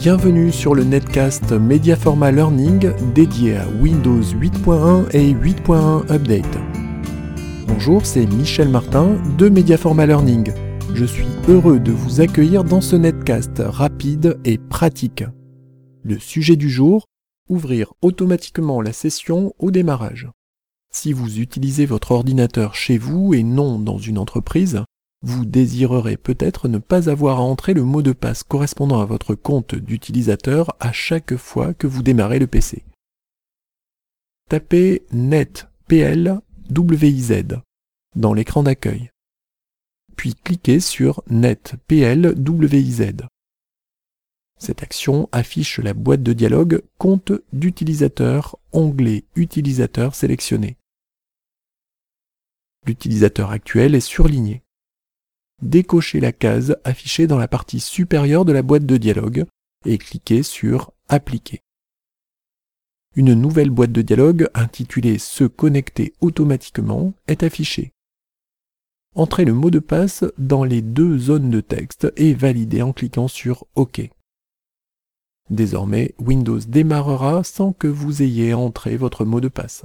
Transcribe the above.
Bienvenue sur le netcast Mediaforma Learning dédié à Windows 8.1 et 8.1 Update. Bonjour, c'est Michel Martin de Mediaforma Learning. Je suis heureux de vous accueillir dans ce netcast rapide et pratique. Le sujet du jour, ouvrir automatiquement la session au démarrage. Si vous utilisez votre ordinateur chez vous et non dans une entreprise, vous désirerez peut-être ne pas avoir à entrer le mot de passe correspondant à votre compte d'utilisateur à chaque fois que vous démarrez le PC. Tapez netplwiz dans l'écran d'accueil, puis cliquez sur netplwiz. Cette action affiche la boîte de dialogue Compte d'utilisateur, onglet Utilisateur sélectionné. L'utilisateur actuel est surligné décochez la case affichée dans la partie supérieure de la boîte de dialogue et cliquez sur Appliquer. Une nouvelle boîte de dialogue intitulée Se connecter automatiquement est affichée. Entrez le mot de passe dans les deux zones de texte et validez en cliquant sur OK. Désormais, Windows démarrera sans que vous ayez entré votre mot de passe.